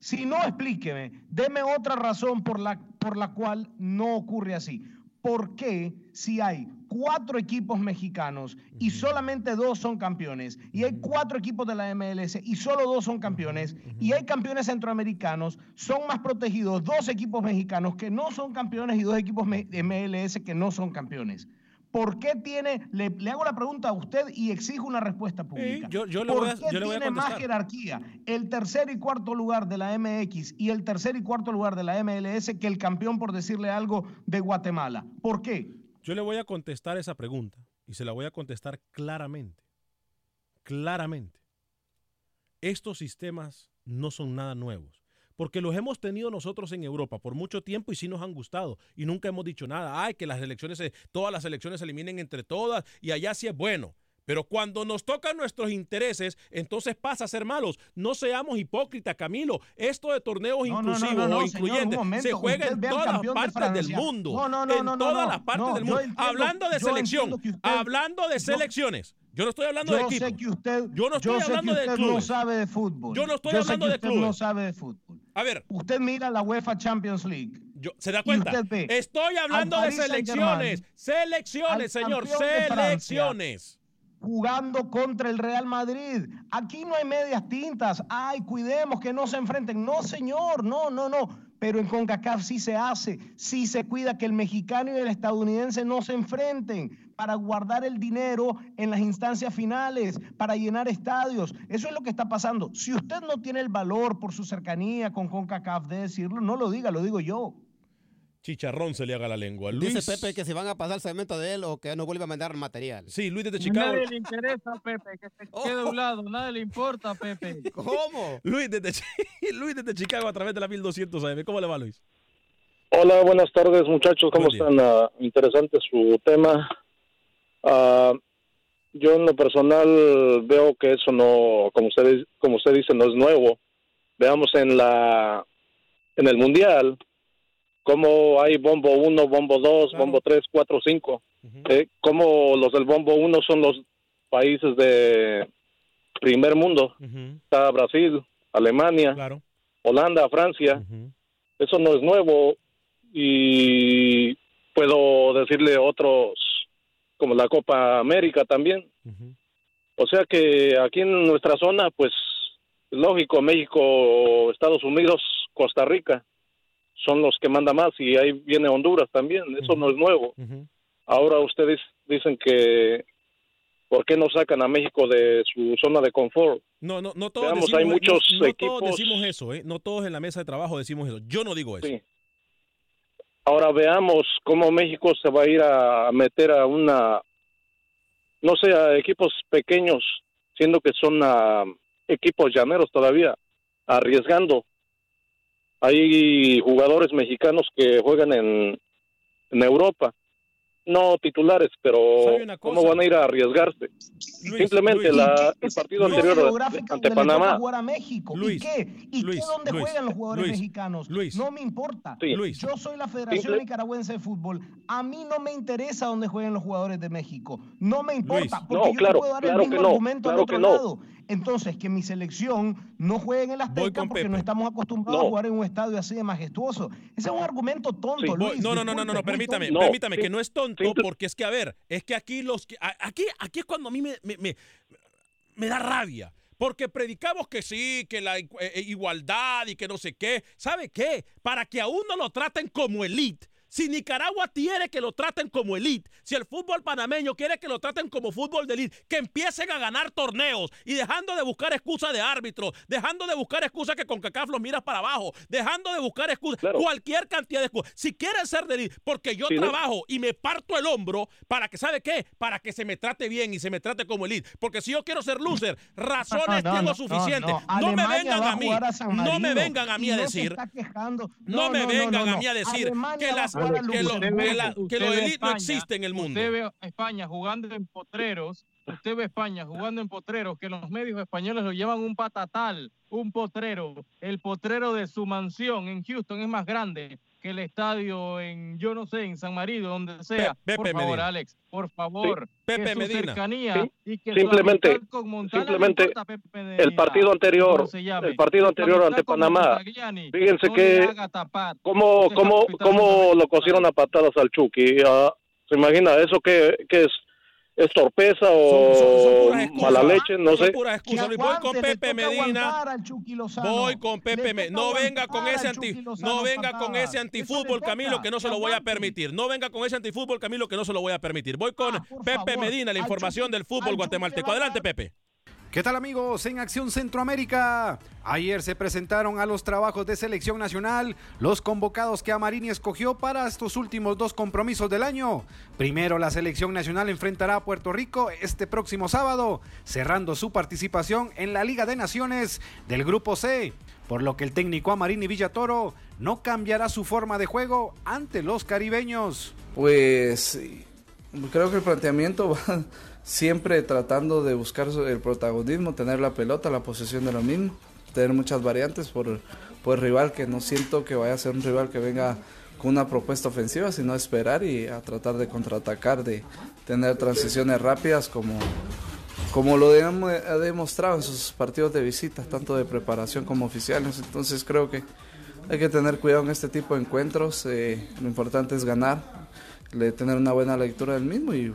Si no, explíqueme, deme otra razón por la, por la cual no ocurre así. ¿Por qué si hay cuatro equipos mexicanos y solamente dos son campeones, y hay cuatro equipos de la MLS y solo dos son campeones, y hay campeones centroamericanos, son más protegidos dos equipos mexicanos que no son campeones y dos equipos MLS que no son campeones? ¿Por qué tiene, le, le hago la pregunta a usted y exijo una respuesta pública? yo- yo le ¿Por voy a- qué yo le voy a tiene más jerarquía el tercer y cuarto lugar de la MX y el tercer y cuarto lugar de la MLS que el campeón, por decirle algo, de Guatemala? ¿Por qué? Yo le voy a contestar esa pregunta y se la voy a contestar claramente. Claramente. Estos sistemas no son nada nuevos. Porque los hemos tenido nosotros en Europa por mucho tiempo y sí nos han gustado. Y nunca hemos dicho nada. Ay, que las elecciones, se- todas las elecciones se eliminen entre todas y allá sí es bueno. Pero cuando nos tocan nuestros intereses, entonces pasa a ser malos. No seamos hipócritas, Camilo. Esto de torneos No, inclusivos no, no, o señor, incluyentes momento. se juega en todas las de partes del mundo. No, no, no, en todas las partes del mundo. entiendo- hablando de selección, usted- hablando de selecciones. Yo no estoy hablando de equipo. Yo no estoy hablando de fútbol. Yo no estoy hablando de clubes. no sabe de fútbol. A ver. Usted mira la UEFA Champions League. Yo, ¿Se da cuenta? Estoy hablando de selecciones. Selecciones, señor. Selecciones. jugando contra el Real Madrid. Aquí no hay medias tintas. Ay, cuidemos que no se enfrenten. No, señor, no, no, no. Pero en CONCACAF sí se hace, sí se cuida que el mexicano y el estadounidense no se enfrenten para guardar el dinero en las instancias finales, para llenar estadios. Eso es lo que está pasando. Si usted no tiene el valor por su cercanía con CONCACAF de decirlo, no lo diga, lo digo yo. Chicharrón se le haga la lengua. Luis. Dice Pepe que se van a pasar el segmento de él o que no vuelve a mandar material. Sí, Luis desde Chicago. Nadie le interesa, Pepe, que se quede a un lado, nadie le importa, Pepe. ¿Cómo? Luis desde, Luis desde Chicago a través de la 1200 AM. ¿Cómo le va, Luis? Hola, buenas tardes muchachos, ¿cómo están? Ah, interesante su tema. Ah, yo en lo personal veo que eso no, como usted, como usted dice, no es nuevo. Veamos en la en el mundial cómo hay bombo 1, bombo 2, bombo 3, 4, 5. Eh, cómo los del bombo 1 son los países de primer mundo. Está Brasil, Alemania, Holanda, Francia. Eso no es nuevo y puedo decirle otros como la Copa América también. O sea que aquí en nuestra zona, pues lógico, México, Estados Unidos, Costa Rica son los que manda más y ahí viene Honduras también, eso no es nuevo. Ahora ustedes dicen que ¿por qué no sacan a México de su zona de confort? No, no, no todos Veamos, decimos, hay muchos no- no equipos- todos decimos eso, ¿eh? No todos en la mesa de trabajo decimos eso. Yo no digo eso. Sí. Ahora veamos cómo México se va a ir a meter a una, no sé, a equipos pequeños, siendo que son equipos llaneros todavía, arriesgando. Hay jugadores mexicanos que juegan en Europa, no titulares, pero ¿Sabe una ¿cómo van a ir a arriesgarse? Simplemente Luis. la- ¿Y el partido Luis, anterior ante donde le toca Panamá. jugar a México. Luis, ¿Y qué? ¿Y Luis, qué dónde Luis, juegan los jugadores Luis, mexicanos? Luis. No me importa. Sí. Luis. Yo soy la Federación Simple- Nicaragüense de Fútbol. A mí no me interesa dónde jueguen los jugadores de México. No me importa. Luis. Porque No, yo claro, te puedo dar claro el mismo que no, argumento claro al otro que no. lado. Entonces, que mi selección no juegue en el Azteca porque Pepe. no estamos acostumbrados No. a jugar en un estadio así de majestuoso. Ese es un argumento tonto, Luis. no, no, no, no, no, no, permítame, permítame, que no es tonto, porque es que, a ver, es que aquí los que, aquí, aquí es cuando a mí me, me, me- me da rabia. Porque predicamos que sí, que la eh, eh, igualdad y que no sé qué. ¿Sabe qué? Para que a uno lo traten como elite. Si Nicaragua quiere que lo traten como elite, si el fútbol panameño quiere que lo traten como fútbol de elite, que empiecen a ganar torneos y dejando de buscar excusas de árbitros, dejando de buscar excusas que con CACAF los miras para abajo, dejando de buscar excusas, cualquier cantidad de excusas. Si quieren ser de elite, porque yo Sí, ¿no? trabajo y me parto el hombro para que, ¿sabe qué? Para que se me trate bien y se me trate como elite. Porque si yo quiero ser loser, razones No, no, tengo no, suficientes. no, me vengan a mí, a San no me vengan a mí a decir no, me vengan a mí a decir que, las, que, lo, la- que Usted lo ve elite no España, existe en el mundo. Usted ve a España jugando en potreros, usted ve a España jugando en potreros, que los medios españoles lo llaman un patatal, un potrero. El potrero de su mansión en Houston es más grande que el estadio en, yo no sé, en San Marino, donde sea. Pepe por favor, Medina. Alex, por favor. Pepe que su Medina. cercanía Sí. y que Simplemente- con Montana simplemente importa, Pepe Medina, el partido anterior, el partido anterior ante Panamá, Montagliani fíjense no que cómo, cómo, cómo lo cosieron a patadas al Chucky. Ah, ¿Se imagina eso que, que es, es torpeza o puras excusas. mala leche? No Son sé. Luis. Voy con Pepe Medina. Voy con Pepe Medina. No venga con ese anti, no venga con ese antifútbol, Camilo, que no se lo voy a permitir. No venga con ese antifútbol, Camilo, que no se lo voy a permitir. Voy con Pepe Medina, la información del fútbol guatemalteco. Adelante, Pepe. ¿Qué tal amigos? En Acción Centroamérica. Ayer se presentaron a los trabajos de selección nacional los convocados que Amarini escogió para estos últimos dos compromisos del año. Primero la selección nacional enfrentará a Puerto Rico este próximo sábado, cerrando su participación en la Liga de Naciones del Grupo C, por lo que el técnico Amarini Villatoro no cambiará su forma de juego ante los caribeños. Pues creo que el planteamiento va siempre tratando de buscar el protagonismo, tener la pelota, la posesión de lo mismo, tener muchas variantes por, por rival, que no siento que vaya a ser un rival que venga con una propuesta ofensiva, sino esperar y a tratar de contraatacar, de tener transiciones rápidas como, como lo de- ha demostrado en sus partidos de visita, tanto de preparación como oficiales. Entonces creo que hay que tener cuidado en este tipo de encuentros. eh, lo importante es ganar, tener una buena lectura del mismo y,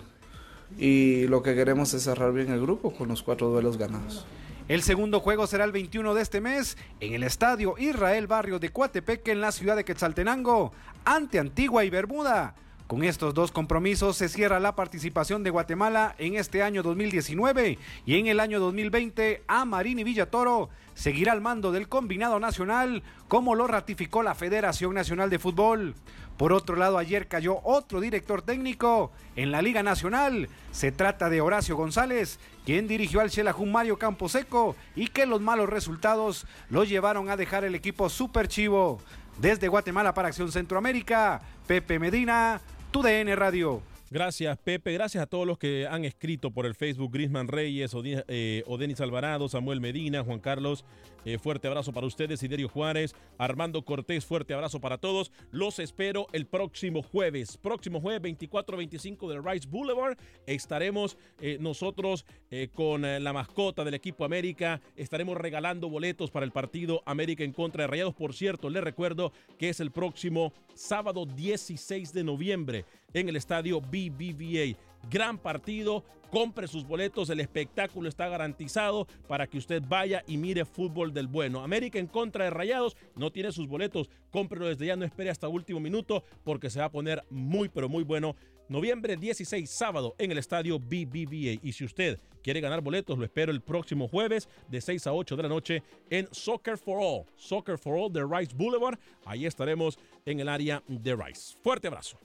y lo que queremos es cerrar bien el grupo con los cuatro duelos ganados. El segundo juego será el 21 de este mes en el estadio Israel Barrio de Coatepeque en la ciudad de Quetzaltenango ante Antigua y Bermuda. Con estos dos compromisos se cierra la participación de Guatemala en este año 2019 y en el año 2020 a Marini Villatoro seguirá al mando del combinado nacional como lo ratificó la Federación Nacional de Fútbol. Por otro lado, ayer cayó otro director técnico en la Liga Nacional. Se trata de Horacio González, quien dirigió al Xelajún Mario Camposeco y que los malos resultados lo llevaron a dejar el equipo super chivo. Desde Guatemala para Acción Centroamérica, Pepe Medina, tu DN Radio. Gracias, Pepe. Gracias a todos los que han escrito por el Facebook. Grisman Reyes, Odi- eh, Odenis Alvarado, Samuel Medina, Juan Carlos. Eh, fuerte abrazo para ustedes. Siderio Juárez, Armando Cortés, fuerte abrazo para todos. Los espero el próximo jueves. Próximo jueves 24-25 del Rice Boulevard. Estaremos eh, nosotros eh, con la mascota del equipo América. Estaremos regalando boletos para el partido América en contra de Rayados. Por cierto, les recuerdo que es el próximo sábado 16 de noviembre en el estadio BBVA. Gran partido, compre sus boletos, el espectáculo está garantizado para que usted vaya y mire fútbol del bueno. América en contra de Rayados, no tiene sus boletos, cómprelo desde ya, no espere hasta último minuto porque se va a poner muy pero muy bueno. Noviembre 16, sábado, en el estadio BBVA. Y si usted quiere ganar boletos, lo espero el próximo jueves de 6 a 8 de la noche en Soccer for All. Soccer for All de Rice Boulevard. Ahí estaremos en el área de Rice. Fuerte abrazo.